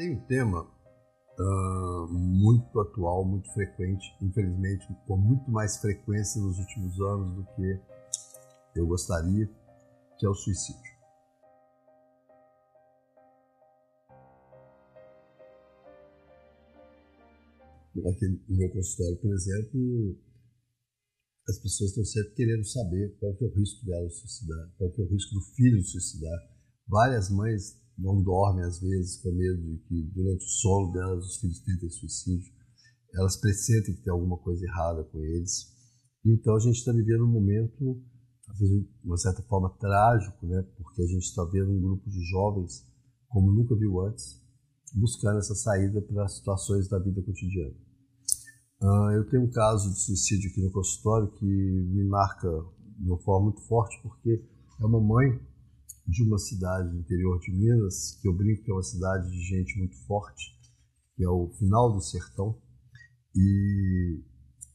Tem um tema uh, muito atual, muito frequente, infelizmente com muito mais frequência nos últimos anos do que eu gostaria, que é o suicídio. Aqui no meu consultório, por exemplo, as pessoas estão sempre querendo saber qual que é o risco dela de suicidar, qual que é o risco do filho suicidar. Várias mães não dormem às vezes com medo de que durante o sono delas os filhos tentem suicídio. Elas pressentem que tem alguma coisa errada com eles. Então a gente está vivendo um momento, de uma certa forma trágico, né? Porque a gente está vendo um grupo de jovens como nunca viu antes, buscando essa saída para situações da vida cotidiana. Uh, eu tenho um caso de suicídio aqui no consultório que me marca de uma forma muito forte, porque é uma mãe de uma cidade do interior de Minas, que eu brinco que é uma cidade de gente muito forte, que é o final do sertão. E,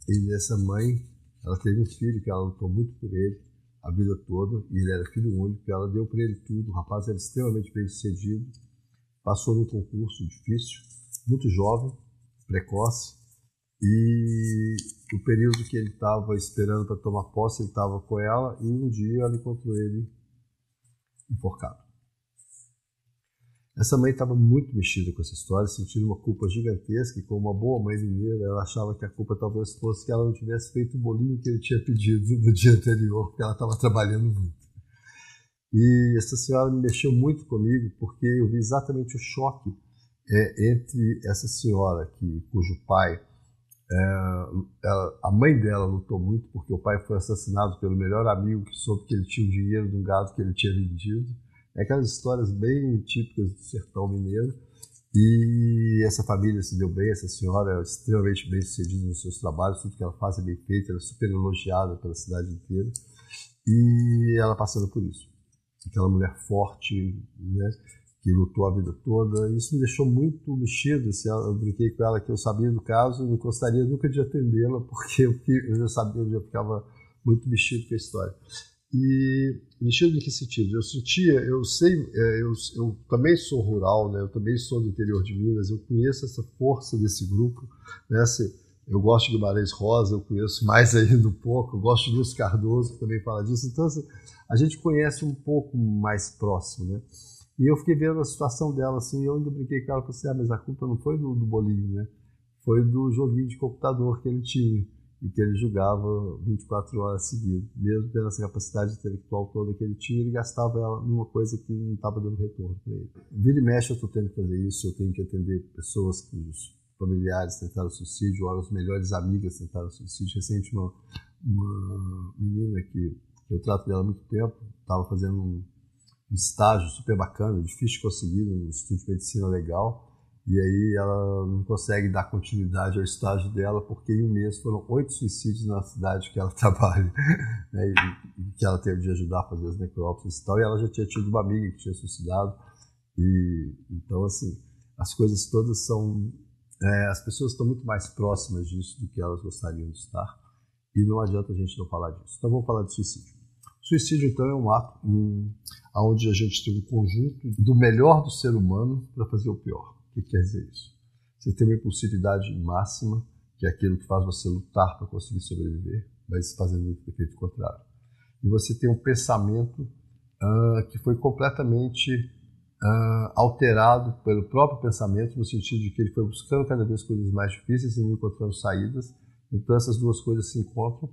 e essa mãe, ela teve um filho que ela lutou muito por ele a vida toda, e ele era filho único, ela deu para ele tudo. O rapaz era extremamente bem sucedido, passou num concurso difícil, muito jovem, precoce, e o período que ele estava esperando para tomar posse, ele estava com ela, e um dia ela encontrou ele enforcado. Essa mãe estava muito mexida com essa história, sentindo uma culpa gigantesca, e como uma boa mãe mineira, ela achava que a culpa talvez fosse que ela não tivesse feito o bolinho que ele tinha pedido no dia anterior, porque ela estava trabalhando muito. E essa senhora me mexeu muito comigo, porque eu vi exatamente o choque é, entre essa senhora, que, cujo pai é, ela, a mãe dela lutou muito porque o pai foi assassinado pelo melhor amigo que soube que ele tinha o dinheiro de um gado que ele tinha vendido. É aquelas histórias bem típicas do sertão mineiro. E essa família se deu bem, essa senhora é extremamente bem sucedida nos seus trabalhos, tudo que ela faz é bem feito, ela é super elogiada pela cidade inteira. E ela passando por isso. Aquela mulher forte, né? Que lutou a vida toda. Isso me deixou muito mexido. Assim, eu brinquei com ela que eu sabia do caso e não gostaria nunca de atendê-la, porque eu já sabia, eu já ficava muito mexido com a história. E mexido em que sentido? Eu sentia, eu sei, é, eu, eu também sou rural, né? eu também sou do interior de Minas, eu conheço essa força desse grupo. Né? Eu gosto de Guimarães Rosa, eu conheço mais aí no pouco, eu gosto de Luz Cardoso, que também fala disso. Então, assim, a gente conhece um pouco mais próximo. Né? E eu fiquei vendo a situação dela, assim, eu ainda brinquei com ela, falei assim, ah, mas a culpa não foi do, do bolinho, né? Foi do joguinho de computador que ele tinha e que ele jogava 24 horas seguidas. Mesmo tendo essa capacidade intelectual toda que ele tinha, ele gastava ela numa coisa que não estava dando retorno para ele. Vira e mexe eu estou tendo que fazer isso, eu tenho que atender pessoas que os familiares tentaram suicídio, ou as melhores amigas tentaram suicídio. Recente uma, uma menina que eu trato dela há muito tempo, estava fazendo um estágio super bacana, difícil de conseguir, um estúdio de medicina legal. E aí ela não consegue dar continuidade ao estágio dela porque em um mês foram oito suicídios na cidade que ela trabalha, né, e, e, que ela teve de ajudar a fazer as necrópsias e tal. E ela já tinha tido uma amiga que tinha suicidado. E então assim, as coisas todas são, é, as pessoas estão muito mais próximas disso do que elas gostariam de estar. E não adianta a gente não falar disso. Então vamos falar de suicídio. Suicídio, então, é um ato um, onde a gente tem um conjunto do melhor do ser humano para fazer o pior. O que quer dizer isso? Você tem uma impulsividade máxima, que é aquilo que faz você lutar para conseguir sobreviver, mas fazendo o efeito contrário. E você tem um pensamento uh, que foi completamente uh, alterado pelo próprio pensamento, no sentido de que ele foi buscando cada vez coisas mais difíceis e não encontrando saídas. Então essas duas coisas se encontram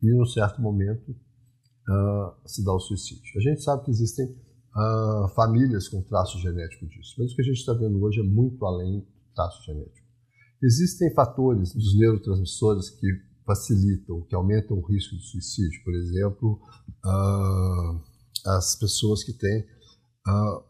e, num certo momento, uh, se dá o suicídio. A gente sabe que existem uh, famílias com traço genético disso, mas o que a gente está vendo hoje é muito além do traço genético. Existem fatores dos neurotransmissores que facilitam, que aumentam o risco de suicídio. Por exemplo, uh, as pessoas que têm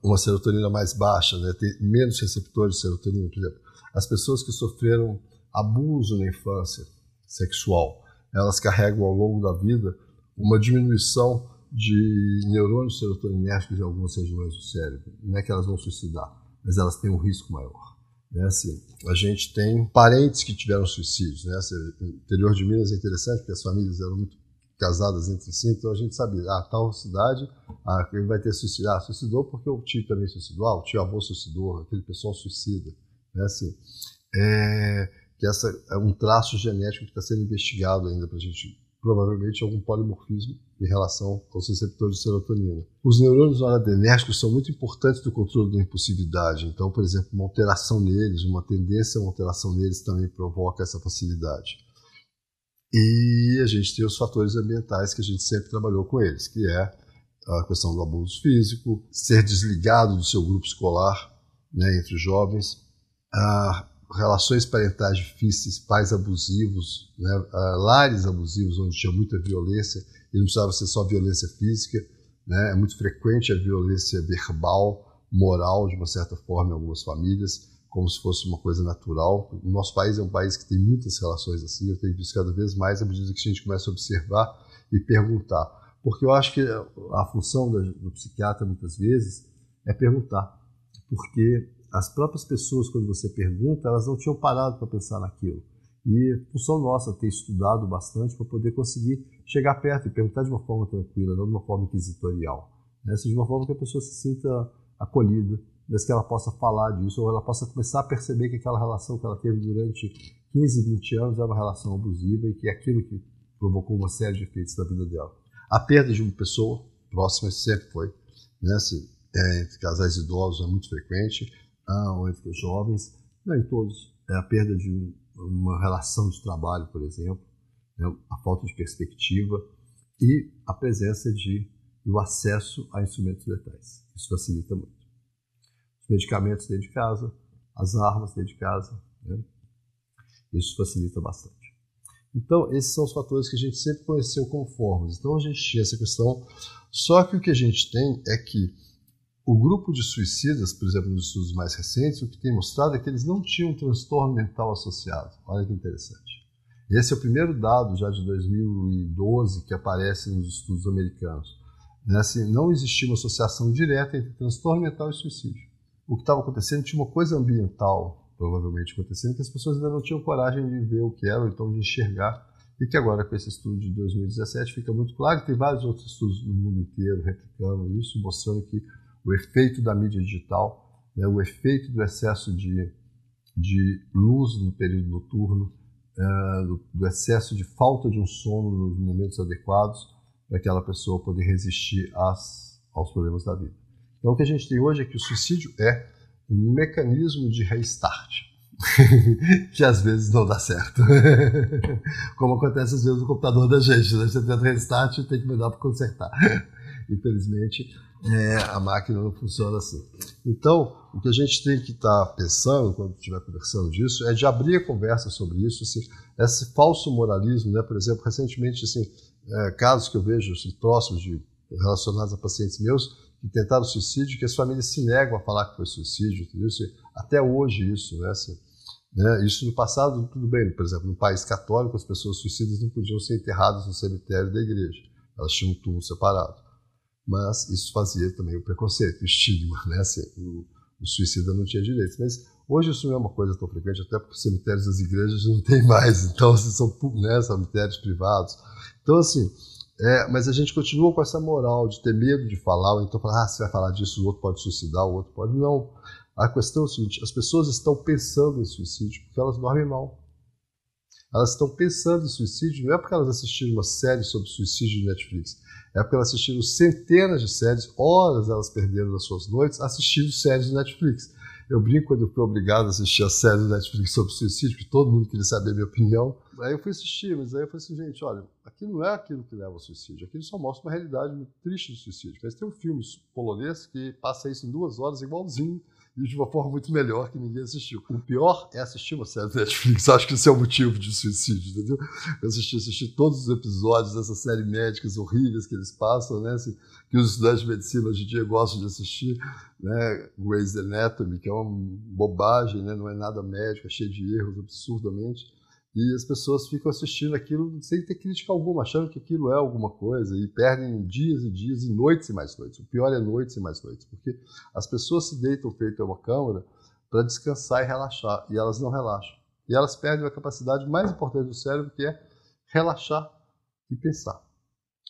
uma serotonina mais baixa, né, têm menos receptores de serotonina, por exemplo. As pessoas que sofreram abuso na infância sexual, elas carregam ao longo da vida uma diminuição de neurônios serotoninérgicos em algumas regiões do cérebro. Não é que elas vão suicidar, mas elas têm um risco maior. Né? Assim, a gente tem parentes que tiveram suicídios. Né? O interior de Minas é interessante porque as famílias eram muito casadas entre si, então a gente sabia, ah, tal cidade, ah, ele vai ter suicidado, ah, suicidou porque o tio também suicidou, ah, o tio avô suicidou, aquele pessoal suicida, né, assim, é, que essa é um traço genético que está sendo investigado ainda para a gente, provavelmente algum polimorfismo em relação aos receptores de serotonina. Os neurônios noradrenérgicos são muito importantes no controle da impulsividade, então, por exemplo, uma alteração neles, uma tendência a uma alteração neles também provoca essa facilidade. E a gente tem os fatores ambientais que a gente sempre trabalhou com eles, que é a questão do abuso físico, ser desligado do seu grupo escolar né, entre os jovens, a relações parentais difíceis, pais abusivos, né, lares abusivos onde tinha muita violência, e não precisava ser só violência física, né, é muito frequente a violência verbal, moral, de uma certa forma, em algumas famílias, como se fosse uma coisa natural. O nosso país é um país que tem muitas relações assim, eu tenho visto cada vez mais à medida que a gente começa a observar e perguntar. Porque eu acho que a função do psiquiatra, muitas vezes, é perguntar. Porque as próprias pessoas, quando você pergunta, elas não tinham parado para pensar naquilo. E função nossa ter estudado bastante para poder conseguir chegar perto e perguntar de uma forma tranquila, não de uma forma inquisitorial. Né? de uma forma que a pessoa se sinta acolhida, mas que ela possa falar disso, ou ela possa começar a perceber que aquela relação que ela teve durante 15, 20 anos é uma relação abusiva e que é aquilo que provocou uma série de efeitos na vida dela. A perda de uma pessoa próxima sempre foi, né, assim, é, entre casais idosos é muito frequente, ou entre jovens, não em todos. É a perda de um, uma relação de trabalho, por exemplo, né, a falta de perspectiva e a presença de e o acesso a instrumentos letais. Isso facilita muito medicamentos dentro de casa, as armas dentro de casa. Né? Isso facilita bastante. Então, esses são os fatores que a gente sempre conheceu como formas. Então, a gente tinha essa questão. Só que o que a gente tem é que o grupo de suicidas, por exemplo, nos estudos mais recentes, o que tem mostrado é que eles não tinham um transtorno mental associado. Olha que interessante. Esse é o primeiro dado já de 2012 que aparece nos estudos americanos. Né? Assim, não existia uma associação direta entre transtorno mental e suicídio o que estava acontecendo tinha uma coisa ambiental, provavelmente, acontecendo, que as pessoas ainda não tinham coragem de ver o que era, ou então de enxergar, e que agora, com esse estudo de 2017, fica muito claro, tem vários outros estudos no mundo inteiro replicando isso, mostrando que o efeito da mídia digital, né, o efeito do excesso de, de luz no período noturno, uh, do, do excesso de falta de um sono nos momentos adequados, para aquela pessoa poder resistir às, aos problemas da vida. Então, o que a gente tem hoje é que o suicídio é um mecanismo de restart, que às vezes não dá certo. Como acontece às vezes no computador da gente, né? você tenta restart e tem que mudar para consertar. Infelizmente, é, a máquina não funciona assim. Então, o que a gente tem que estar tá pensando quando estiver conversando disso é de abrir a conversa sobre isso, assim, esse falso moralismo, né? por exemplo, recentemente, assim, é, casos que eu vejo assim, próximos de relacionados a pacientes meus, que tentaram suicídio, que as famílias se negam a falar que foi suicídio, entendeu? Até hoje isso, né? Assim, né? Isso no passado tudo bem, por exemplo, no país católico as pessoas suicidas não podiam ser enterradas no cemitério da igreja, elas tinham um túmulo separado, mas isso fazia também o preconceito, o estigma, né? Assim, o, o suicida não tinha direitos, mas hoje isso não é uma coisa tão frequente, até porque os cemitérios das igrejas não tem mais, então assim, são né, cemitérios privados, então assim é, mas a gente continua com essa moral de ter medo de falar, ou então falar, ah, você vai falar disso, o outro pode suicidar, o outro pode. Não. A questão é o seguinte: as pessoas estão pensando em suicídio porque elas dormem mal. Elas estão pensando em suicídio não é porque elas assistiram uma série sobre suicídio de Netflix, é porque elas assistiram centenas de séries, horas elas perderam nas suas noites assistindo séries de Netflix. Eu brinco quando eu fui obrigado a assistir a série do Netflix sobre suicídio, que todo mundo queria saber a minha opinião. Aí eu fui assistir, mas aí eu falei assim, gente, olha, aquilo não é aquilo que leva ao suicídio, aquilo só mostra uma realidade muito triste do suicídio. Mas tem um filme polonês que passa isso em duas horas, igualzinho, e de uma forma muito melhor que ninguém assistiu. O pior é assistir uma série do Netflix. Acho que isso é o motivo de suicídio, entendeu? Eu assisti, assisti todos os episódios dessa série médicas horríveis que eles passam, né? Assim, que os estudantes de medicina hoje em dia gostam de assistir, né? Grey's Anatomy, que é uma bobagem, né? Não é nada médico, é cheio de erros absurdamente. E as pessoas ficam assistindo aquilo sem ter crítica alguma, achando que aquilo é alguma coisa, e perdem dias e dias, e noites e mais noites. O pior é noites e mais noites, porque as pessoas se deitam feito uma câmara para descansar e relaxar, e elas não relaxam. E elas perdem a capacidade mais importante do cérebro, que é relaxar e pensar.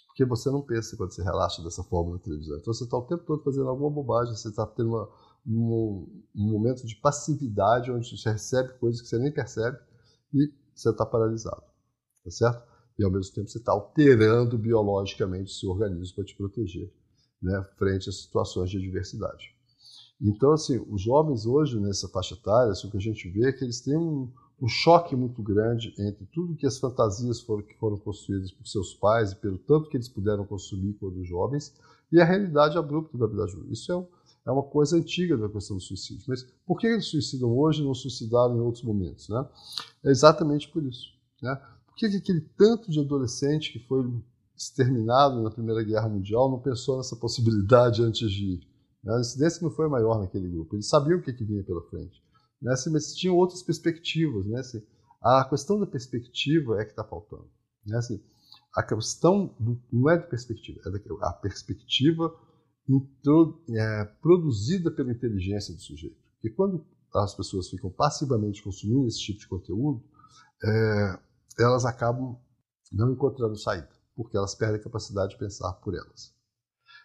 Porque você não pensa quando você relaxa dessa forma na televisão. Então você está o tempo todo fazendo alguma bobagem, você está tendo uma, um, um, momento de passividade onde você recebe coisas que você nem percebe e você está paralisado. Tá certo? E ao mesmo tempo você está alterando biologicamente o seu organismo para te proteger né, frente a situações de adversidade. Então, assim, os jovens hoje nessa faixa etária, assim, o que a gente vê é que eles têm um, um choque muito grande entre tudo que as fantasias foram, que foram construídas por seus pais e pelo tanto que eles puderam consumir quando jovens e a realidade abrupta da vida adulta. Isso é, um, é, uma coisa antiga da questão do suicídio. Mas por que eles suicidam hoje e não suicidaram em outros momentos? Né? É exatamente por isso. Né? Por que aquele tanto de adolescente que foi exterminado na Primeira Guerra Mundial não pensou nessa possibilidade antes de ir? Né? A incidência não foi maior naquele grupo. Eles sabiam o que, que vinha pela frente né? mas tinham outras perspectivas. Né? A questão da perspectiva é que está faltando. Né? A questão do, não é de perspectiva, é da, a perspectiva é, produzida pela inteligência do sujeito. Porque quando as pessoas ficam passivamente consumindo esse tipo de conteúdo, é, elas acabam não encontrando saída, porque elas perdem a capacidade de pensar por elas.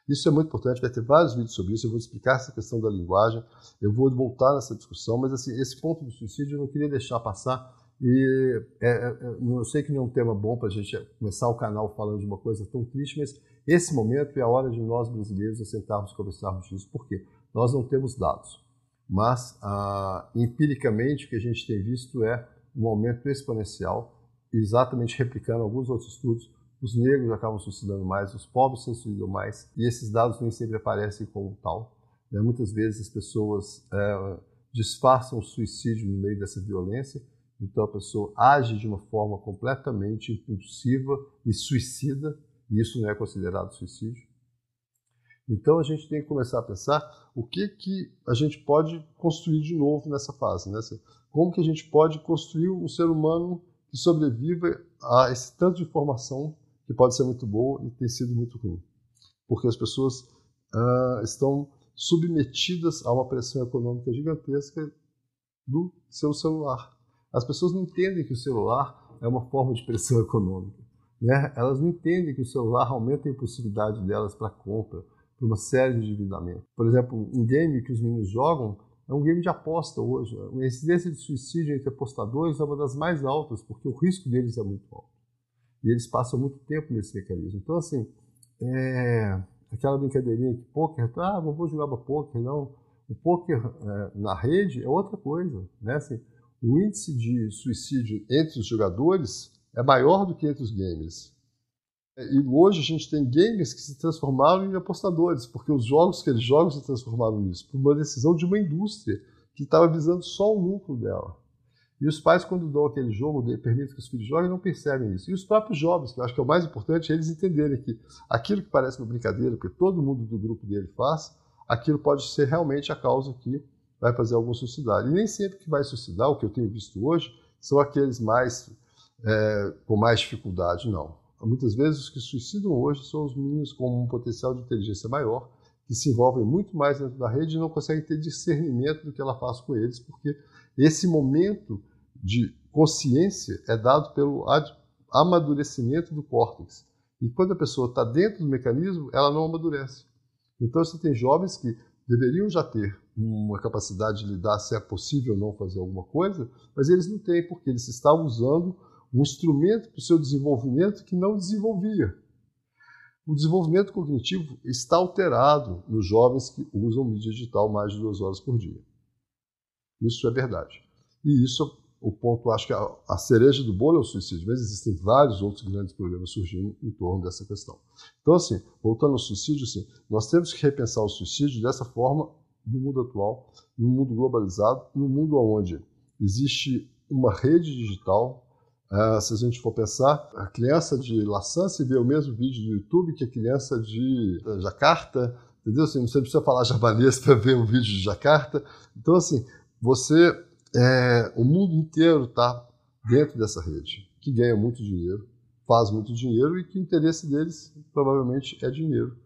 Isso é muito importante, vai ter vários vídeos sobre isso, eu vou explicar essa questão da linguagem, eu vou voltar nessa discussão, mas assim, esse ponto do suicídio eu não queria deixar passar, e é, é, é eu sei que não é um tema bom para a gente começar o canal falando de uma coisa tão triste, mas esse momento é a hora de nós brasileiros sentarmos e conversarmos disso, porque nós não temos dados, mas ah, empiricamente o que a gente tem visto é um aumento exponencial, exatamente replicando alguns outros estudos, os negros acabam suicidando mais, os pobres se suicidam mais, e esses dados nem sempre aparecem como tal. Né? Muitas vezes as pessoas é, disfarçam o suicídio no meio dessa violência, então a pessoa age de uma forma completamente impulsiva e suicida, e isso não é considerado suicídio. Então a gente tem que começar a pensar o que, que a gente pode construir de novo nessa fase. Né? Assim, como que a gente pode construir um ser humano que sobreviva a esse tanto de informação que pode ser muito boa e tem sido muito ruim. Porque as pessoas uh, estão submetidas a uma pressão econômica gigantesca do seu celular. As pessoas não entendem que o celular é uma forma de pressão econômica. Né? Elas não entendem que o celular aumenta a impulsividade delas para compra, para uma série de endividamentos. Por exemplo, um game que os meninos jogam é um game de aposta hoje. A incidência de suicídio entre apostadores é uma das mais altas, porque o risco deles é muito alto. E eles passam muito tempo nesse mecanismo. Então, assim, é, aquela brincadeirinha que poker, ah, vou jogar poker, não. O poker é, na rede é outra coisa, né? Assim, o índice de suicídio entre os jogadores é maior do que entre os gamers. E hoje a gente tem gamers que se transformaram em apostadores, porque os jogos que eles jogam se transformaram nisso, por uma decisão de uma indústria que estava visando só o lucro dela. E os pais, quando dão aquele jogo, permitem que os filhos joguem, não percebem isso. E os próprios jovens, que eu acho que é o mais importante, é eles entenderem que aquilo que parece uma brincadeira, porque todo mundo do grupo dele faz, aquilo pode ser realmente a causa que vai fazer algum suicidar. E nem sempre que vai suicidar, o que eu tenho visto hoje, são aqueles mais é, com mais dificuldade, não. Muitas vezes os que suicidam hoje são os meninos com um potencial de inteligência maior, que se envolvem muito mais dentro da rede e não conseguem ter discernimento do que ela faz com eles, porque esse momento de consciência é dado pelo amadurecimento do córtex. E quando a pessoa está dentro do mecanismo, ela não amadurece. Então você tem jovens que deveriam já ter uma capacidade de lidar se é possível ou não fazer alguma coisa, mas eles não têm, porque eles estavam usando um instrumento para o seu desenvolvimento que não desenvolvia. O desenvolvimento cognitivo está alterado nos jovens que usam mídia digital mais de duas horas por dia. Isso é verdade. E isso o ponto, acho que a, a, cereja do bolo é o suicídio, mas existem vários outros grandes problemas surgindo em torno dessa questão. Então, assim, voltando ao suicídio, assim, nós temos que repensar o suicídio dessa forma no mundo atual, no mundo globalizado, no mundo onde existe uma rede digital. Uh, se a gente for pensar, a criança de Laçã se vê o mesmo vídeo no YouTube que a criança de Jacarta, entendeu? Assim, você precisa falar japonês para ver um vídeo de Jacarta. Então, assim, você é, o mundo inteiro está dentro dessa rede, que ganha muito dinheiro, faz muito dinheiro e que o interesse deles provavelmente é dinheiro.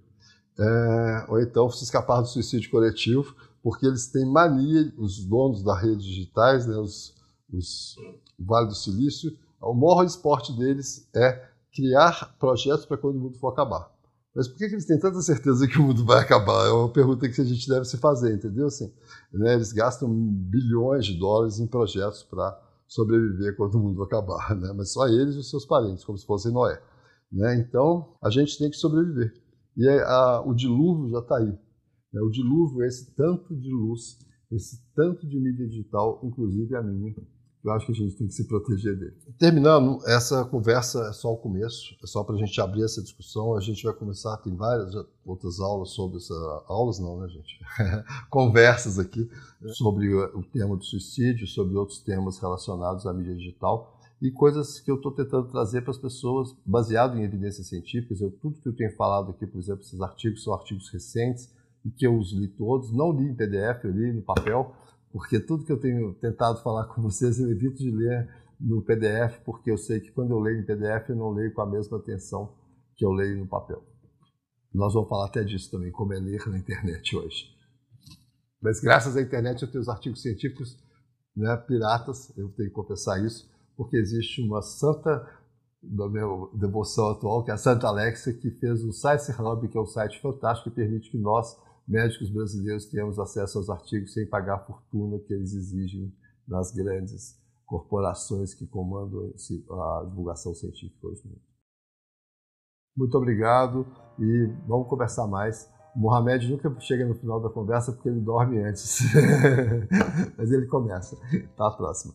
É, ou então se escapar do suicídio coletivo, porque eles têm mania, os donos da rede digitais, né, os, os, Vale do Silício, o maior esporte deles é criar projetos para quando o mundo for acabar. Mas por que, eles têm tanta certeza que o mundo vai acabar? É uma pergunta que a gente deve se fazer, entendeu? Assim, né, eles gastam bilhões de dólares em projetos para sobreviver quando o mundo acabar, né? mas só eles e os seus parentes, como se fosse Noé. Né? Então, a gente tem que sobreviver. E é, a, o dilúvio já está aí. Né? O dilúvio é esse tanto de luz, esse tanto de mídia digital, inclusive a minha, eu acho que a gente tem que se proteger dele. Terminando, essa conversa é só o começo, é só para a gente abrir essa discussão. A gente vai começar, tem várias outras aulas sobre essa. Aulas não, né, gente? Conversas aqui sobre o tema do suicídio, sobre outros temas relacionados à mídia digital e coisas que eu estou tentando trazer para as pessoas, baseado em evidências científicas. Eu, tudo que eu tenho falado aqui, por exemplo, esses artigos são artigos recentes e que eu os li todos, não li em PDF, eu li no papel porque tudo que eu tenho tentado falar com vocês eu evito de ler no PDF, porque eu sei que quando eu leio em PDF eu não leio com a mesma atenção que eu leio no papel. Nós vamos falar até disso também, como é ler na internet hoje. Mas graças à internet eu tenho os artigos científicos né, piratas, eu tenho que confessar isso, porque existe uma santa da minha devoção atual, que é a Santa Alexia, que fez o Science Hub, que é um site fantástico que permite que nós médicos brasileiros tenhamos acesso aos artigos sem pagar a fortuna que eles exigem nas grandes corporações que comandam a divulgação científica hoje no mundo. Muito obrigado e vamos conversar mais. Mohamed nunca chega no final da conversa porque ele dorme antes, mas ele começa. Tá, próxima.